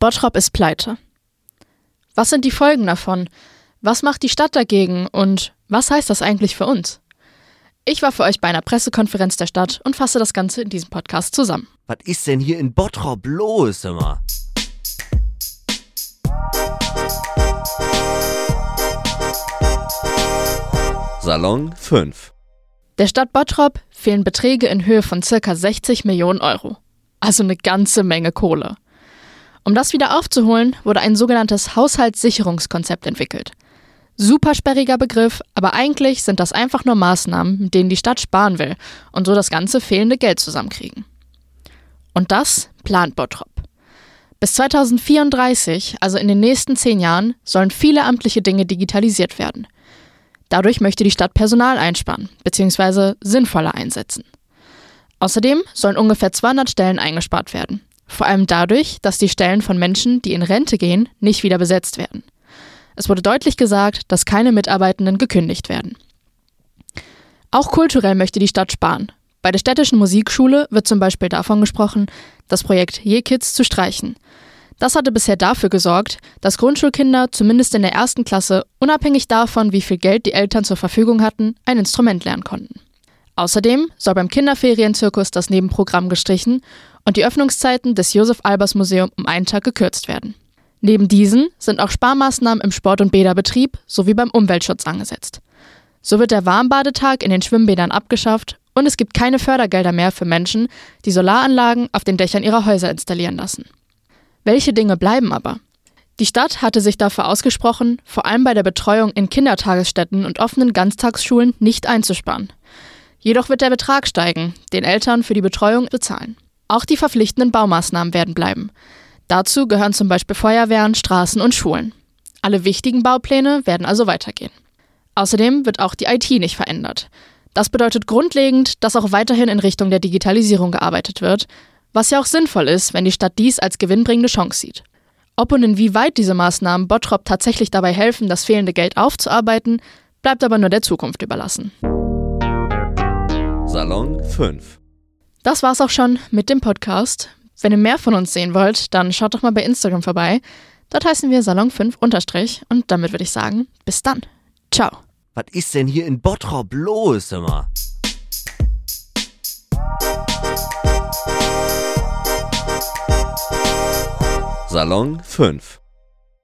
Bottrop ist pleite. Was sind die Folgen davon? Was macht die Stadt dagegen? Und was heißt das eigentlich für uns? Ich war für euch bei einer Pressekonferenz der Stadt und fasse das Ganze in diesem Podcast zusammen. Was ist denn hier in Bottrop los, immer? Salon 5 Der Stadt Bottrop fehlen Beträge in Höhe von ca. 60 Millionen Euro. Also eine ganze Menge Kohle. Um das wieder aufzuholen, wurde ein sogenanntes Haushaltssicherungskonzept entwickelt. Super sperriger Begriff, aber eigentlich sind das einfach nur Maßnahmen, mit denen die Stadt sparen will und so das ganze fehlende Geld zusammenkriegen. Und das plant Bottrop. Bis 2034, also in den nächsten zehn Jahren, sollen viele amtliche Dinge digitalisiert werden. Dadurch möchte die Stadt Personal einsparen bzw. sinnvoller einsetzen. Außerdem sollen ungefähr 200 Stellen eingespart werden. Vor allem dadurch, dass die Stellen von Menschen, die in Rente gehen, nicht wieder besetzt werden. Es wurde deutlich gesagt, dass keine Mitarbeitenden gekündigt werden. Auch kulturell möchte die Stadt sparen. Bei der städtischen Musikschule wird zum Beispiel davon gesprochen, das Projekt Je-Kids zu streichen. Das hatte bisher dafür gesorgt, dass Grundschulkinder zumindest in der ersten Klasse, unabhängig davon, wie viel Geld die Eltern zur Verfügung hatten, ein Instrument lernen konnten. Außerdem soll beim Kinderferienzirkus das Nebenprogramm gestrichen und die Öffnungszeiten des Josef Albers Museum um einen Tag gekürzt werden. Neben diesen sind auch Sparmaßnahmen im Sport- und Bäderbetrieb sowie beim Umweltschutz angesetzt. So wird der Warmbadetag in den Schwimmbädern abgeschafft und es gibt keine Fördergelder mehr für Menschen, die Solaranlagen auf den Dächern ihrer Häuser installieren lassen. Welche Dinge bleiben aber? Die Stadt hatte sich dafür ausgesprochen, vor allem bei der Betreuung in Kindertagesstätten und offenen Ganztagsschulen nicht einzusparen. Jedoch wird der Betrag steigen, den Eltern für die Betreuung bezahlen. Auch die verpflichtenden Baumaßnahmen werden bleiben. Dazu gehören zum Beispiel Feuerwehren, Straßen und Schulen. Alle wichtigen Baupläne werden also weitergehen. Außerdem wird auch die IT nicht verändert. Das bedeutet grundlegend, dass auch weiterhin in Richtung der Digitalisierung gearbeitet wird, was ja auch sinnvoll ist, wenn die Stadt dies als gewinnbringende Chance sieht. Ob und inwieweit diese Maßnahmen Bottrop tatsächlich dabei helfen, das fehlende Geld aufzuarbeiten, bleibt aber nur der Zukunft überlassen. Salon 5 Das war's auch schon mit dem Podcast. Wenn ihr mehr von uns sehen wollt, dann schaut doch mal bei Instagram vorbei. Dort heißen wir Salon 5 unterstrich und damit würde ich sagen, bis dann. Ciao. Was ist denn hier in Bottrop los, immer? Salon 5